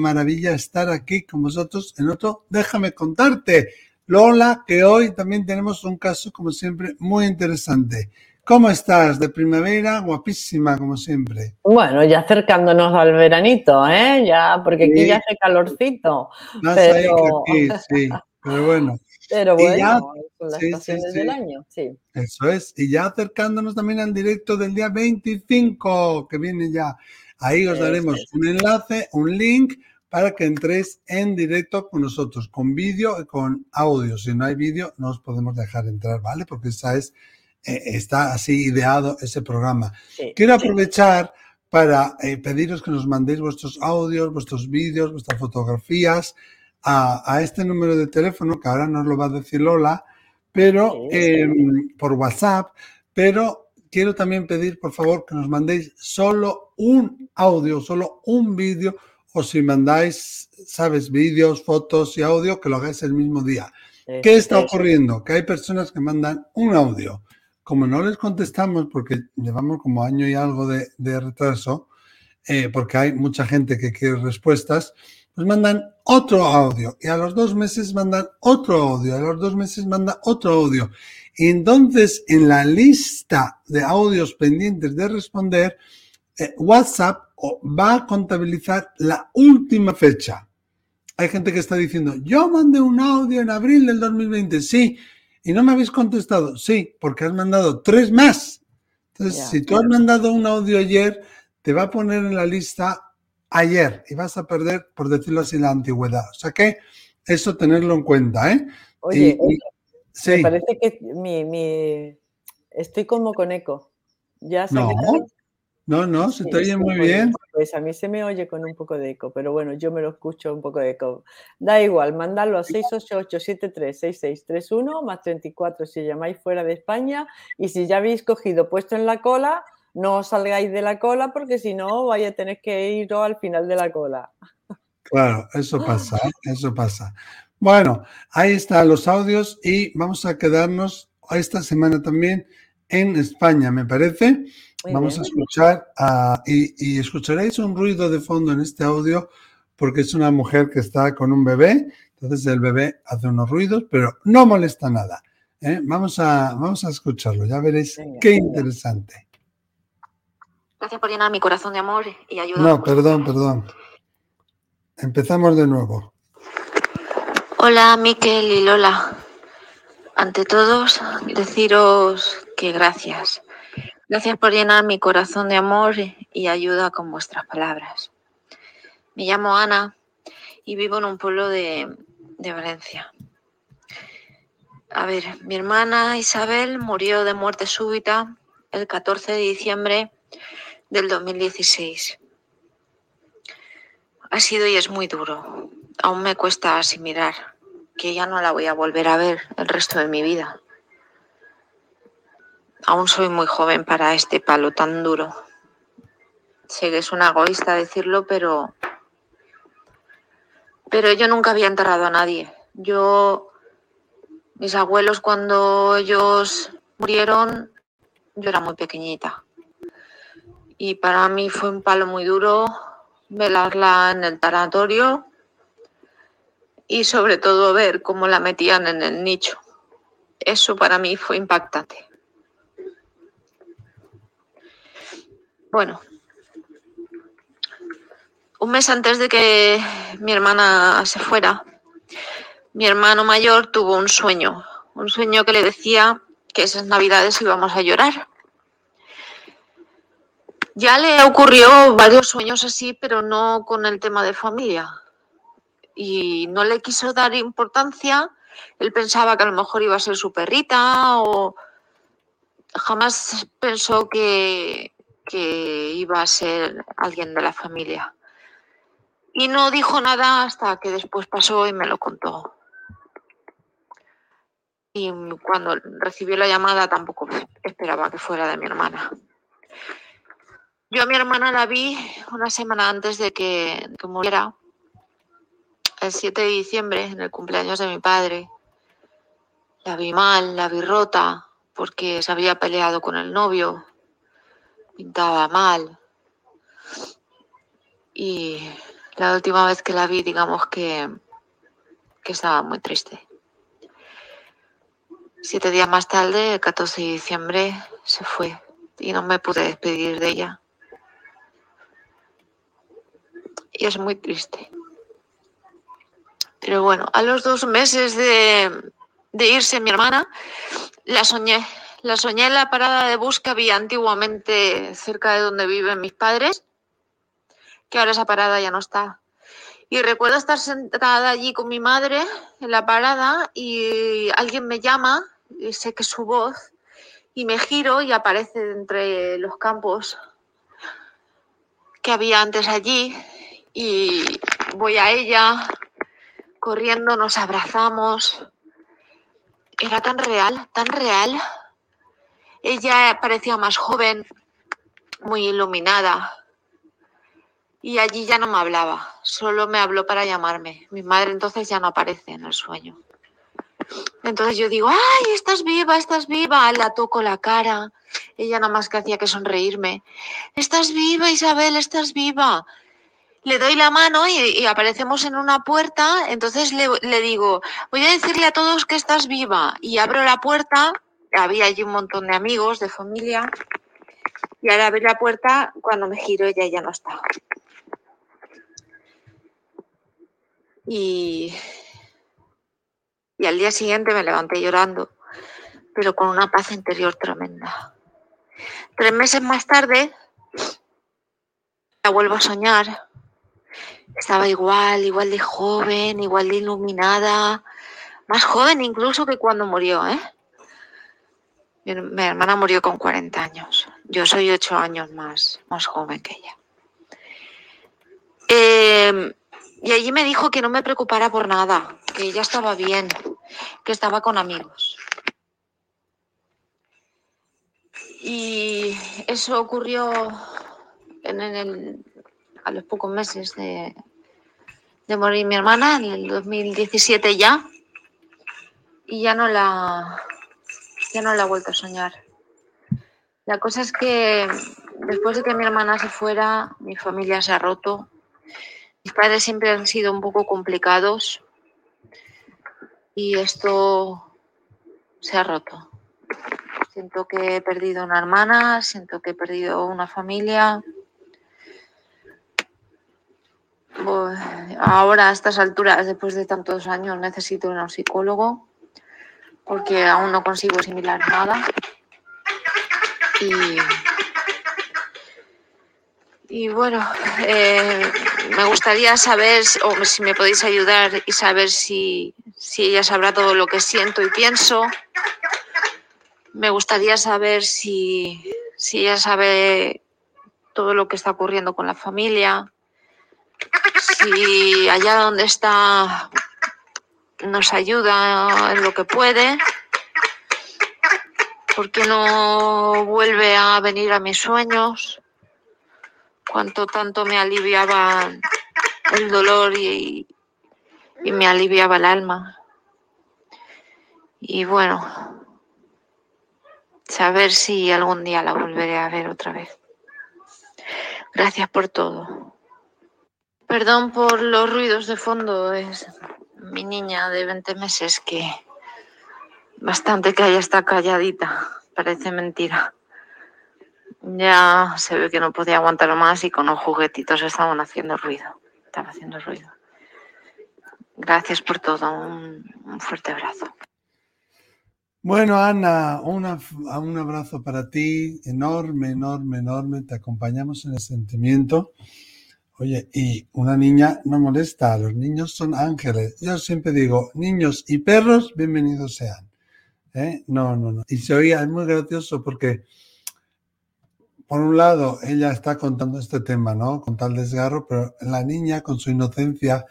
maravilla, estar aquí con vosotros en otro. Déjame contarte, Lola, que hoy también tenemos un caso, como siempre, muy interesante. ¿Cómo estás? De primavera, guapísima, como siempre. Bueno, ya acercándonos al veranito, ¿eh? Ya, porque aquí ya hace calorcito. pero... sí, pero bueno. Pero bueno, son las estaciones del año, sí. Eso es. Y ya acercándonos también al directo del día 25, que viene ya. Ahí os daremos un enlace, un link para que entréis en directo con nosotros, con vídeo y con audio. Si no hay vídeo, no os podemos dejar entrar, ¿vale? Porque esa es, eh, está así ideado ese programa. Quiero aprovechar para eh, pediros que nos mandéis vuestros audios, vuestros vídeos, vuestras fotografías a, este número de teléfono, que ahora nos lo va a decir Lola, pero em, por WhatsApp, pero quiero también pedir, por favor, que nos mandéis solo un audio, solo un vídeo, o si mandáis, sabes, vídeos, fotos y audio, que lo hagáis el mismo día. ¿Qué está ocurriendo? Que hay personas que mandan un audio. Como no les contestamos, porque llevamos como año y algo de, retraso, eh, porque hay mucha gente que quiere respuestas, pues mandan otro audio y a los dos meses mandan otro audio, a los dos meses manda otro audio. Y entonces en la lista de audios pendientes de responder, eh, WhatsApp va a contabilizar la última fecha. Hay gente que está diciendo, yo mandé un audio en abril del 2020, sí, y no me habéis contestado, sí, porque has mandado tres más. Entonces, si tú has mandado un audio ayer, te va a poner en la lista ayer y vas a perder, por decirlo así, la antigüedad. O sea que eso tenerlo en cuenta, ¿eh? Oye, me parece que mi, estoy como con eco. Ya no, no, no, se te oye muy bien. Pues a mí se me oye con un poco de eco, pero bueno, yo me lo escucho un poco de eco. Da igual, mandadlo a 688-736631 más 34 si llamáis fuera de España y si ya habéis cogido puesto en la cola, no salgáis de la cola porque si no vaya a tener que ir al final de la cola. Claro, eso pasa, eso pasa. Bueno, ahí están los audios y vamos a quedarnos esta semana también en España, me parece. vamos a escuchar y, y, escucharéis un ruido de fondo en este audio porque es una mujer que está con un bebé, entonces el bebé hace unos ruidos, pero no molesta nada. ¿eh? Vamos, a, vamos a escucharlo, ya veréis qué interesante. Gracias por llenar mi corazón de amor y ayudar. No, perdón, perdón. Empezamos de nuevo. Hola, Miquel y Lola. Ante todos, deciros que gracias. Gracias por llenar mi corazón de amor y ayuda con vuestras palabras. Me llamo Ana y vivo en un pueblo de, de Valencia. A ver, mi hermana Isabel murió de muerte súbita el 14 de diciembre del 2016. Ha sido y es muy duro. Aún me cuesta asimilar que ya no la voy a volver a ver el resto de mi vida. Aún soy muy joven para este palo tan duro. Sé que es una egoísta decirlo, pero pero yo nunca había enterrado a nadie. Yo mis abuelos cuando ellos murieron yo era muy pequeñita y para mí fue un palo muy duro velarla en el tanatorio y sobre todo ver cómo la metían en el nicho. Eso para mí fue impactante. Bueno, un mes antes de que mi hermana se fuera, mi hermano mayor tuvo un sueño, un sueño que le decía que esas navidades íbamos a llorar ya le ocurrió varios sueños así, pero no con el tema de familia. Y no le quiso dar importancia. Él pensaba que a lo mejor iba a ser su perrita o jamás pensó que, que iba a ser alguien de la familia. Y no dijo nada hasta que después pasó y me lo contó. Y cuando recibió la llamada tampoco esperaba que fuera de mi hermana. Yo a mi hermana la vi una semana antes de que, muriera, el 7 de diciembre, en el cumpleaños de mi padre. La vi mal, la vi rota, porque se había peleado con el novio, pintaba mal. y la última vez que la vi, digamos que, que estaba muy triste. Siete días más tarde, el 14 de diciembre, se fue y no me pude despedir de ella. Y es muy triste. Pero bueno, a los dos meses de, de irse mi hermana, la soñé. La soñé en la parada de bus que había antiguamente cerca de donde viven mis padres, que ahora esa parada ya no está. Y recuerdo estar sentada allí con mi madre en la parada y alguien me llama, y sé que es su voz, y me giro y aparece entre los campos que había antes allí y voy a ella, corriendo, nos abrazamos. Era tan real, tan real. Ella parecía más joven, muy iluminada, y allí ya no me hablaba, solo me habló para llamarme. Mi madre entonces ya no aparece en el sueño. Entonces yo digo, ay, estás viva, estás viva. La toco la cara. Ella nada más que hacía que sonreírme. Estás viva, Isabel, estás viva. Le doy la mano y, aparecemos en una puerta. Entonces le, le, digo, voy a decirle a todos que estás viva. Y abro la puerta. Había allí un montón de amigos, de familia. Y al abrir la puerta, cuando me giro, ella ya no está. Y, y al día siguiente me levanté llorando, pero con una paz interior tremenda. Tres meses más tarde, la vuelvo a soñar. Estaba igual, igual de joven, igual de iluminada, más joven incluso que cuando murió, ¿eh? Mi, hermana murió con 40 años. Yo soy ocho años más, más joven que ella. Eh, y allí me dijo que no me preocupara por nada, que ella estaba bien, que estaba con amigos. Y eso ocurrió a los pocos meses de, de morir mi hermana, en el 2017 ya. Y ya no la, ya no la he vuelto a soñar. La cosa es que después de que mi hermana se fuera, mi familia se ha roto mis padres siempre han sido un poco complicados y esto se ha roto. Siento que he perdido una hermana, siento que he perdido una familia. ahora a estas alturas, después de tantos años, necesito un psicólogo porque aún no consigo asimilar nada. Y y bueno, eh, me gustaría saber, o si me podéis ayudar y saber si, ella sabrá todo lo que siento y pienso. Me gustaría saber si, si ella sabe todo lo que está ocurriendo con la familia, si allá donde está nos ayuda en lo que puede, porque no vuelve a venir a mis sueños cuánto tanto me aliviaba el dolor y, me aliviaba el alma. Y bueno, saber si algún día la volveré a ver otra vez. Gracias por todo. Perdón por los ruidos de fondo, es mi niña de 20 meses que bastante que haya está calladita, parece mentira. Ya se ve que no podía aguantar más y con los juguetitos estaban haciendo ruido. Estaba haciendo ruido. Gracias por todo. Un, fuerte abrazo. Bueno, Ana, un abrazo para ti, enorme, enorme, enorme. Te acompañamos en el sentimiento. Oye, y una niña no molesta, los niños son ángeles. Yo siempre digo, niños y perros, bienvenidos sean. ¿Eh? No, no, no. Y se oía, es muy gracioso porque por un lado, ella está contando este tema, ¿no? Con tal desgarro, pero la niña, con su inocencia,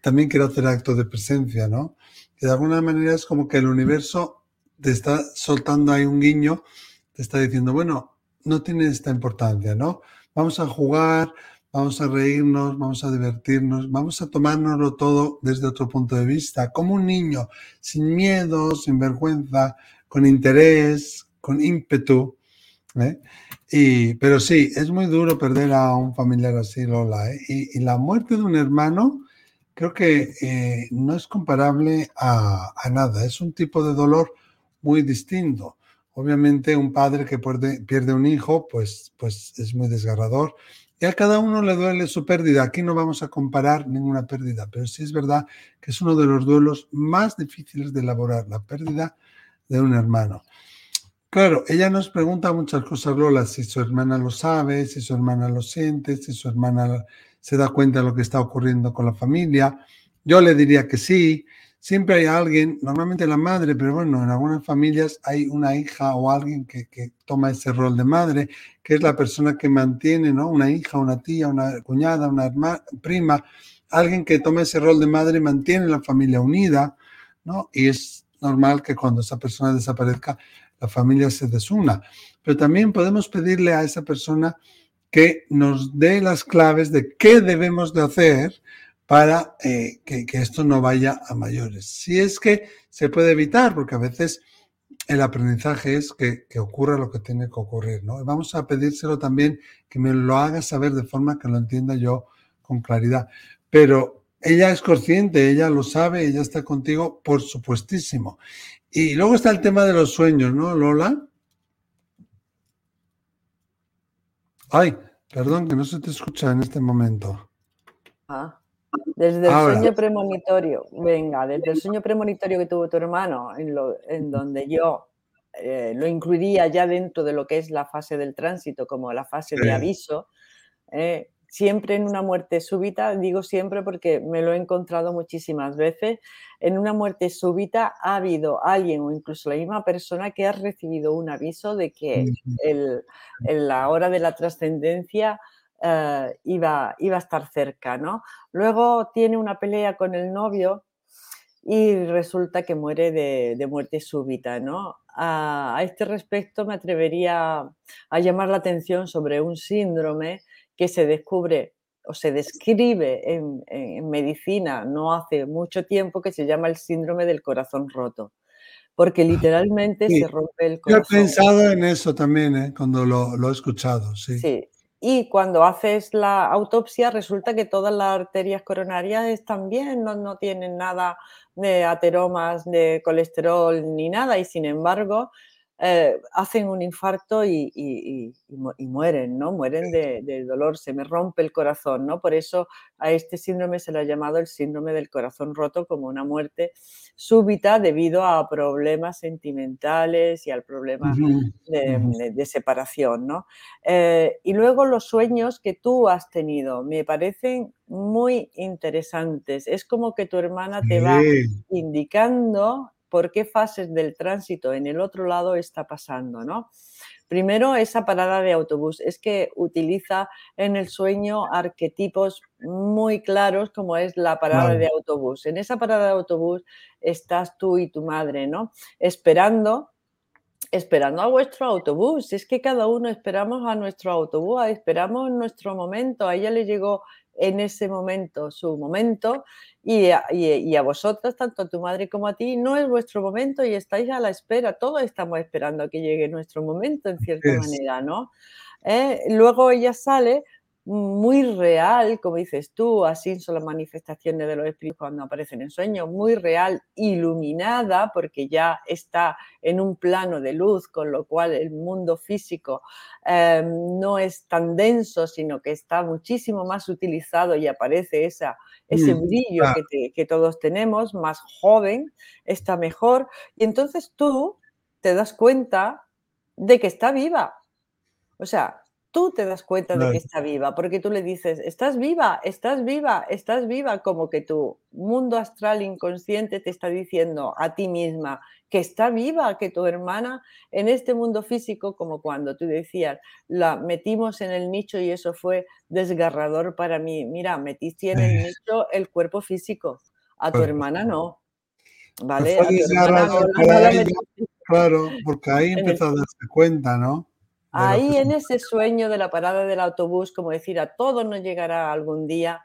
también quiere hacer acto de presencia, ¿no? Que de alguna manera es como que el universo te está soltando ahí un guiño, te está diciendo, bueno, no tiene esta importancia, ¿no? Vamos a jugar, vamos a reírnos, vamos a divertirnos, vamos a tomárnoslo todo desde otro punto de vista, como un niño, sin miedo, sin vergüenza, con interés, con ímpetu. ¿eh? Y, pero sí, es muy duro perder a un familiar así, Lola. ¿eh? Y, la muerte de un hermano creo que eh, no es comparable a, a, nada. Es un tipo de dolor muy distinto. Obviamente un padre que pierde, pierde un hijo, pues, pues es muy desgarrador. Y a cada uno le duele su pérdida. Aquí no vamos a comparar ninguna pérdida, pero sí es verdad que es uno de los duelos más difíciles de elaborar, la pérdida de un hermano. Claro, ella nos pregunta muchas cosas, Lola, si su hermana lo sabe, si su hermana lo siente, si su hermana se da cuenta de lo que está ocurriendo con la familia. Yo le diría que sí. Siempre hay alguien, normalmente la madre, pero bueno, en algunas familias hay una hija o alguien que, toma ese rol de madre, que es la persona que mantiene, ¿no? Una hija, una tía, una cuñada, una prima, alguien que toma ese rol de madre mantiene la familia unida, ¿no? Y es normal que cuando esa persona desaparezca, la familia se desuna. Pero también podemos pedirle a esa persona que nos dé las claves de qué debemos de hacer para eh, que, esto no vaya a mayores. Si es que se puede evitar, porque a veces el aprendizaje es que, ocurra lo que tiene que ocurrir. ¿no? vamos a pedírselo también que me lo haga saber de forma que lo entienda yo con claridad. Pero ella es consciente, ella lo sabe, ella está contigo, por supuestísimo. Y luego está el tema de los sueños, ¿no, Lola? Ay, perdón, que no se te escucha en este momento. Ah, desde el sueño premonitorio, venga, desde el sueño premonitorio que tuvo tu hermano, en, lo, en donde yo eh, lo incluiría ya dentro de lo que es la fase del tránsito, como la fase de aviso, eh, siempre en una muerte súbita, digo siempre porque me lo he encontrado muchísimas veces, en una muerte súbita ha habido alguien o incluso la misma persona que ha recibido un aviso de que el, en la hora de la trascendencia eh, iba, iba a estar cerca, ¿no? Luego tiene una pelea con el novio y resulta que muere de, muerte súbita, ¿no? A, a, este respecto me atrevería a llamar la atención sobre un síndrome que se descubre o se describe en, medicina no hace mucho tiempo que se llama el síndrome del corazón roto. Porque literalmente se rompe el corazón. Yo he pensado en eso también, ¿eh? cuando lo, he escuchado, sí. Sí, y cuando haces la autopsia resulta que todas las arterias coronarias están bien, no, no, tienen nada de ateromas, de colesterol ni nada y sin embargo eh, hacen un infarto y, mueren, ¿no? Mueren de, dolor, se me rompe el corazón, ¿no? Por eso a este síndrome se le ha llamado el síndrome del corazón roto como una muerte súbita debido a problemas sentimentales y al problema de, separación, ¿no? Eh, y luego los sueños que tú has tenido me parecen muy interesantes. Es como que tu hermana te va indicando por qué fases del tránsito en el otro lado está pasando, ¿no? Primero, esa parada de autobús. Es que utiliza en el sueño arquetipos muy claros como es la parada de autobús. En esa parada de autobús estás tú y tu madre, ¿no? Esperando esperando a vuestro autobús. Es que cada uno esperamos a nuestro autobús, esperamos nuestro momento. A ella le llegó en ese momento su momento y a, y, a, vosotras, tanto a tu madre como a ti, no es vuestro momento y estáis a la espera, todos estamos esperando a que llegue nuestro momento en cierta manera, ¿no? Eh, luego ella sale muy real, como dices tú, así son las manifestaciones de los espíritus cuando aparecen en sueños, muy real, iluminada, porque ya está en un plano de luz, con lo cual el mundo físico em, no es tan denso, sino que está muchísimo más utilizado y aparece esa, ese mm, brillo que, que todos tenemos, más joven, está mejor, y entonces tú te das cuenta de que está viva. O sea, tú te das cuenta de que está viva, porque tú le dices, estás viva, estás viva, estás viva, como que tu mundo astral inconsciente te está diciendo a ti misma que está viva, que tu hermana en este mundo físico, como cuando tú decías, la metimos en el nicho y eso fue desgarrador para mí. Mira, metiste en el nicho el cuerpo físico, a tu pues hermana no. ¿Vale? claro, porque ahí empezó a darse cuenta, ¿no? Ahí en ese sueño de la parada del autobús, como decir, a todos nos llegará algún día,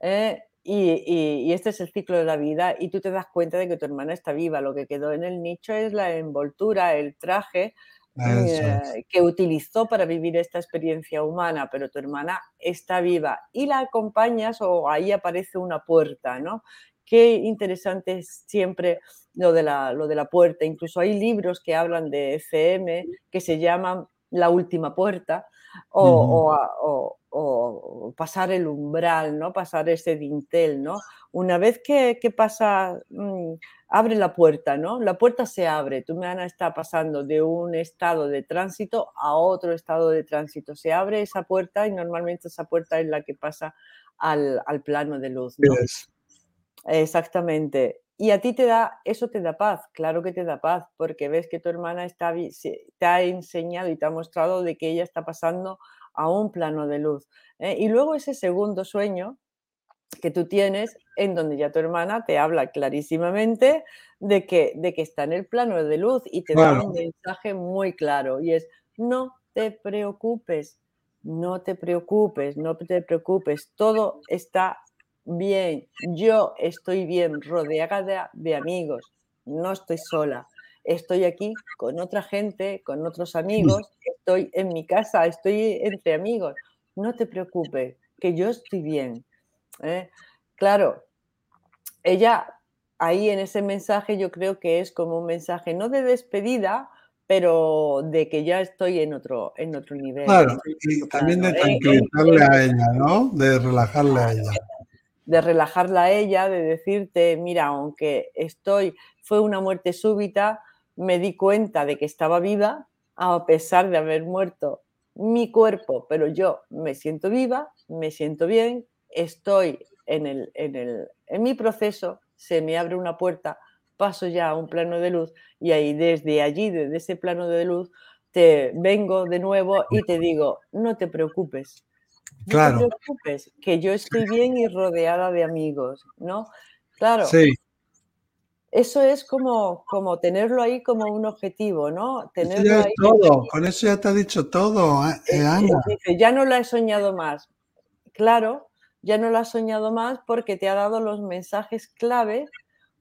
¿eh? y, este es el ciclo de la vida, y tú te das cuenta de que tu hermana está viva, lo que quedó en el nicho es la envoltura, el traje, eh, que utilizó para vivir esta experiencia humana, pero tu hermana está viva y la acompañas o ahí aparece una puerta, ¿no? Qué interesante es siempre lo de, la, lo de la puerta. Incluso hay libros que hablan de FM que se llaman La última puerta o, pasar el umbral, ¿no? Pasar ese dintel, ¿no? Una vez que, pasa, mm, abre la puerta, ¿no? La puerta se abre. Tu hermana está pasando de un estado de tránsito a otro estado de tránsito. Se abre esa puerta y normalmente esa puerta es la que pasa al, plano de luz. ¿no? Exactamente. Y a ti te da, eso te da paz, claro que te da paz, porque ves que tu hermana está, te ha enseñado y te ha mostrado de que ella está pasando a un plano de luz. ¿eh? Y luego ese segundo sueño que tú tienes, en donde ya tu hermana te habla clarísimamente de que, de que está en el plano de luz y te da un mensaje muy claro y es, no te preocupes, no te preocupes, no te preocupes, todo está bien, yo estoy bien, rodeada de, amigos, no estoy sola. Estoy aquí con otra gente, con otros amigos, estoy en mi casa, estoy entre amigos. No te preocupes, que yo estoy bien. ¿eh? Claro, ella ahí en ese mensaje yo creo que es como un mensaje no de despedida, pero de que ya estoy en otro, en otro nivel. Claro, y también de ¿eh? tranquilizarle a ella, ¿no? De relajarle a ella de relajarla a ella, de decirte, mira, aunque estoy, fue una muerte súbita, me di cuenta de que estaba viva, a pesar de haber muerto mi cuerpo, pero yo me siento viva, me siento bien, estoy en, el, en, el, en mi proceso, se me abre una puerta, paso ya a un plano de luz y ahí desde allí, desde ese plano de luz, te vengo de nuevo y te digo, no te preocupes, Claro. No te preocupes, que yo estoy bien y rodeada de amigos, ¿no? Claro. Sí. Eso es como, como tenerlo ahí como un objetivo, ¿no? Tenerlo ya es todo, con eso ya te ha dicho todo, ¿eh? Eh, Ana. Dice, ya no lo he soñado más. Claro, ya no lo has soñado más porque te ha dado los mensajes clave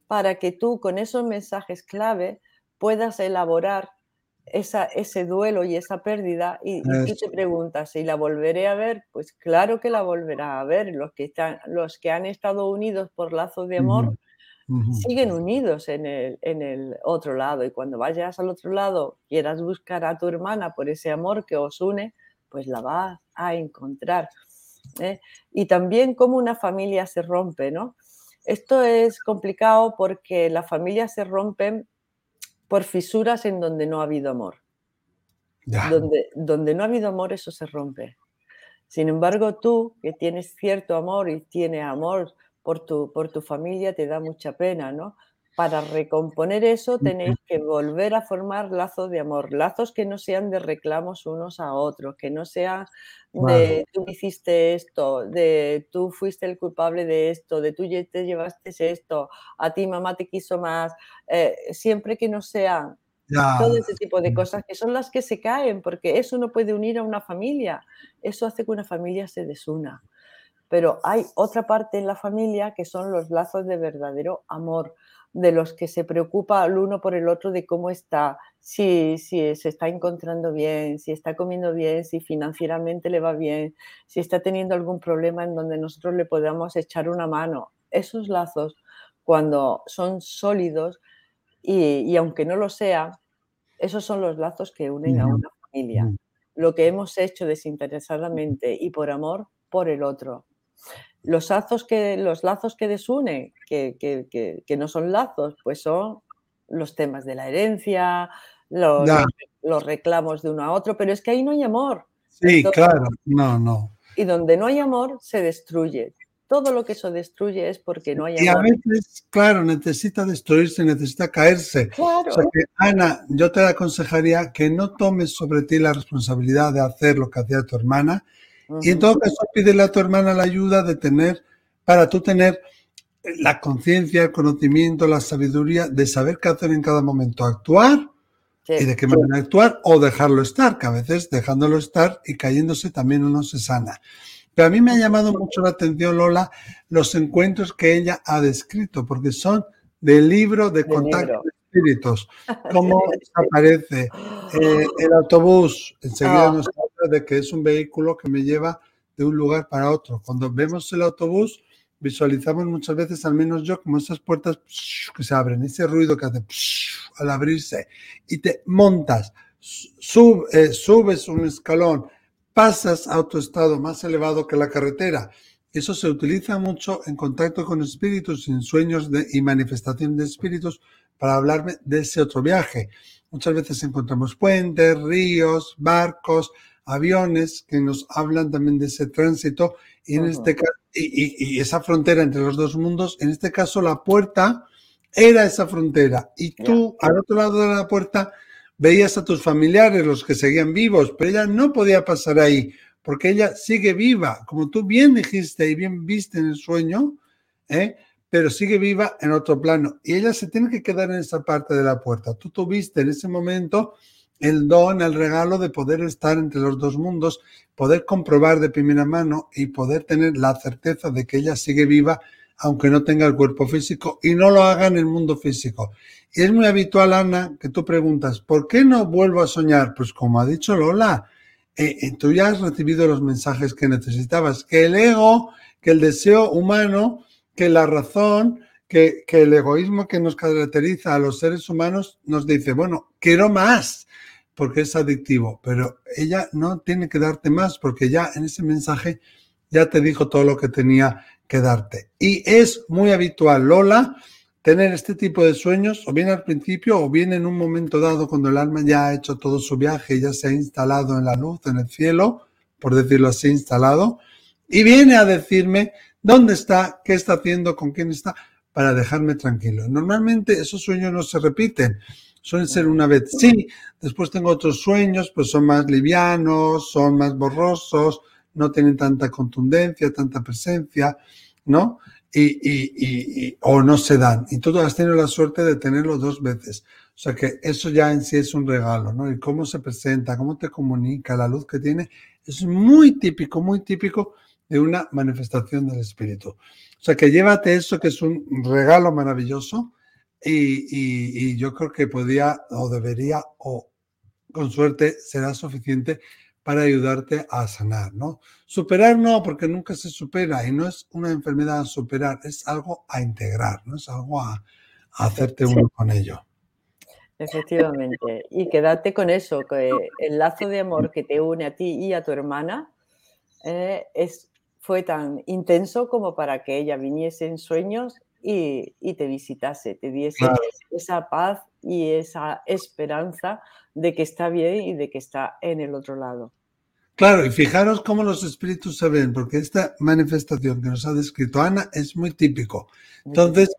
para que tú con esos mensajes clave puedas elaborar esa, ese duelo y esa pérdida y, tú te preguntas, ¿y la volveré a ver? Pues claro que la volverá a ver. Los que, están, los que han estado unidos por lazos de amor siguen unidos en el, en el otro lado y cuando vayas al otro lado, quieras buscar a tu hermana por ese amor que os une, pues la vas a encontrar. ¿eh? Y también cómo una familia se rompe, ¿no? Esto es complicado porque la familia se rompe por fisuras en donde no ha habido amor. Donde, donde no ha habido amor, eso se rompe. Sin embargo, tú, que tienes cierto amor y tienes amor por tu, por tu familia, te da mucha pena, ¿no? Para recomponer eso tenéis que volver a formar lazos de amor, lazos que no sean de reclamos unos a otros, que no sean de tú hiciste esto, de tú fuiste el culpable de esto, de tú te llevaste esto, a ti mamá te quiso más, eh, siempre que no sean todo ese tipo de cosas que son las que se caen, porque eso no puede unir a una familia, eso hace que una familia se desuna. Pero hay otra parte en la familia que son los lazos de verdadero amor, de los que se preocupa el uno por el otro de cómo está, si, si se está encontrando bien, si está comiendo bien, si financieramente le va bien, si está teniendo algún problema en donde nosotros le podamos echar una mano. Esos lazos, cuando son sólidos y, aunque no lo sea, esos son los lazos que unen a una familia. Lo que hemos hecho desinteresadamente y por amor por el otro los lazos que, los lazos que desunen, que, no son lazos, pues son los temas de la herencia, los, reclamos de uno a otro, pero es que ahí no hay amor. Sí, claro, no, no. Y donde no hay amor, se destruye. Todo lo que eso destruye es porque no hay amor. Y a veces, claro, necesita destruirse, necesita caerse. Claro. O sea que, Ana, yo te aconsejaría que no tomes sobre ti la responsabilidad de hacer lo que hacía tu hermana, y en todo caso, pídele a tu hermana la ayuda de tener, para tú tener la conciencia, el conocimiento, la sabiduría de saber qué hacer en cada momento, actuar y de qué manera actuar o dejarlo estar, que a veces dejándolo estar y cayéndose también uno se sana. Pero a mí me ha llamado mucho la atención, Lola, los encuentros que ella ha descrito, porque son del libro de contacto espíritus. ¿Cómo aparece eh, el autobús? Enseguida ah. nos de que es un vehículo que me lleva de un lugar para otro. Cuando vemos el autobús, visualizamos muchas veces, al menos yo, como esas puertas que se abren, ese ruido que hace al abrirse y te montas, eh, subes un escalón, pasas a otro estado más elevado que la carretera. Eso se utiliza mucho en contacto con espíritus, en sueños y manifestación de espíritus para hablarme de ese otro viaje. Muchas veces encontramos puentes, ríos, barcos, aviones que nos hablan también de ese tránsito y en este y, esa frontera entre los dos mundos. En este caso, la puerta era esa frontera y tú al otro lado de la puerta veías a tus familiares, los que seguían vivos, pero ella no podía pasar ahí porque ella sigue viva, como tú bien dijiste y bien viste en el sueño, ¿eh? pero sigue viva en otro plano. Y ella se tiene que quedar en esa parte de la puerta. Tú tuviste en ese momento el don, el regalo de poder estar entre los dos mundos, poder comprobar de primera mano y poder tener la certeza de que ella sigue viva aunque no tenga el cuerpo físico y no lo haga en el mundo físico. Y es muy habitual, Ana, que tú preguntas, ¿por qué no vuelvo a soñar? Pues como ha dicho Lola, eh, eh, tú ya has recibido los mensajes que necesitabas, que el ego, que el deseo humano, que la razón, que, que, el egoísmo que nos caracteriza a los seres humanos nos dice, bueno, quiero más, porque es adictivo, pero ella no tiene que darte más, porque ya en ese mensaje ya te dijo todo lo que tenía que darte. Y es muy habitual, Lola, tener este tipo de sueños, o bien al principio, o bien en un momento dado, cuando el alma ya ha hecho todo su viaje ya se ha instalado en la luz, en el cielo, por decirlo así, instalado, y viene a decirme dónde está, qué está haciendo, con quién está, para dejarme tranquilo. Normalmente esos sueños no se repiten, suelen ser una vez sí, después tengo otros sueños, pues son más livianos, son más borrosos, no tienen tanta contundencia, tanta presencia, ¿no? y, y, o no se dan. Y tú has tenido la suerte de tenerlo dos veces. O sea que eso ya en sí es un regalo, ¿no? Y cómo se presenta, cómo te comunica, la luz que tiene, es muy típico, muy típico de una manifestación del espíritu. O sea que llévate eso que es un regalo maravilloso y, y yo creo que podría o debería o con suerte será suficiente para ayudarte a sanar, ¿no? Superar no, porque nunca se supera y no es una enfermedad a superar, es algo a integrar, ¿no? Es algo a, hacerte uno con ello. Efectivamente. Y quédate con eso, que el lazo de amor que te une a ti y a tu hermana eh, es, fue tan intenso como para que ella viniese en sueños y, te visitase, te diese esa paz y esa esperanza de que está bien y de que está en el otro lado. Claro, y fijaros cómo los espíritus se ven, porque esta manifestación que nos ha descrito Ana es muy típico. Entonces,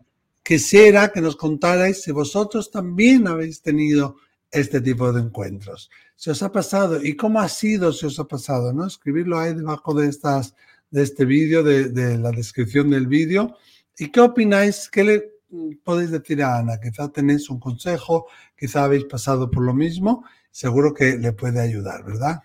quisiera que nos contarais si vosotros también habéis tenido este tipo de encuentros. Si os ha pasado y cómo ha sido si os ha pasado, ¿no? Escribirlo ahí debajo de, estas, de este vídeo, de, de la descripción del vídeo. ¿Y qué opináis? ¿Qué le podéis decir a Ana? Quizá tenéis un consejo, quizá habéis pasado por lo mismo, seguro que le puede ayudar, ¿verdad?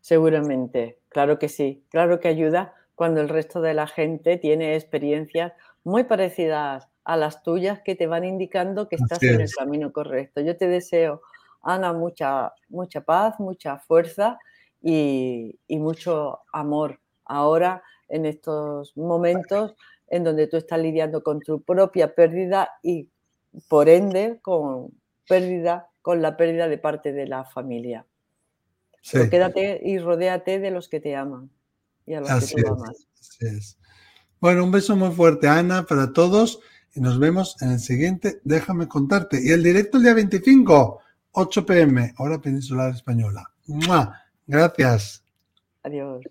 Seguramente, claro que sí, claro que ayuda cuando el resto de la gente tiene experiencias muy parecidas a las tuyas que te van indicando que estás en el camino correcto. Yo te deseo, Ana, mucha, mucha paz, mucha fuerza y, y mucho amor ahora en estos momentos en donde tú estás lidiando con tu propia pérdida y por ende con pérdida, con la pérdida de parte de la familia. quédate y rodéate de los que te aman y a los que tú amas. Bueno, un beso muy fuerte, Ana, para todos y nos vemos en el siguiente. Déjame contarte. Y el directo el día 25, 8 pm, hora peninsular española. Gracias. Adiós.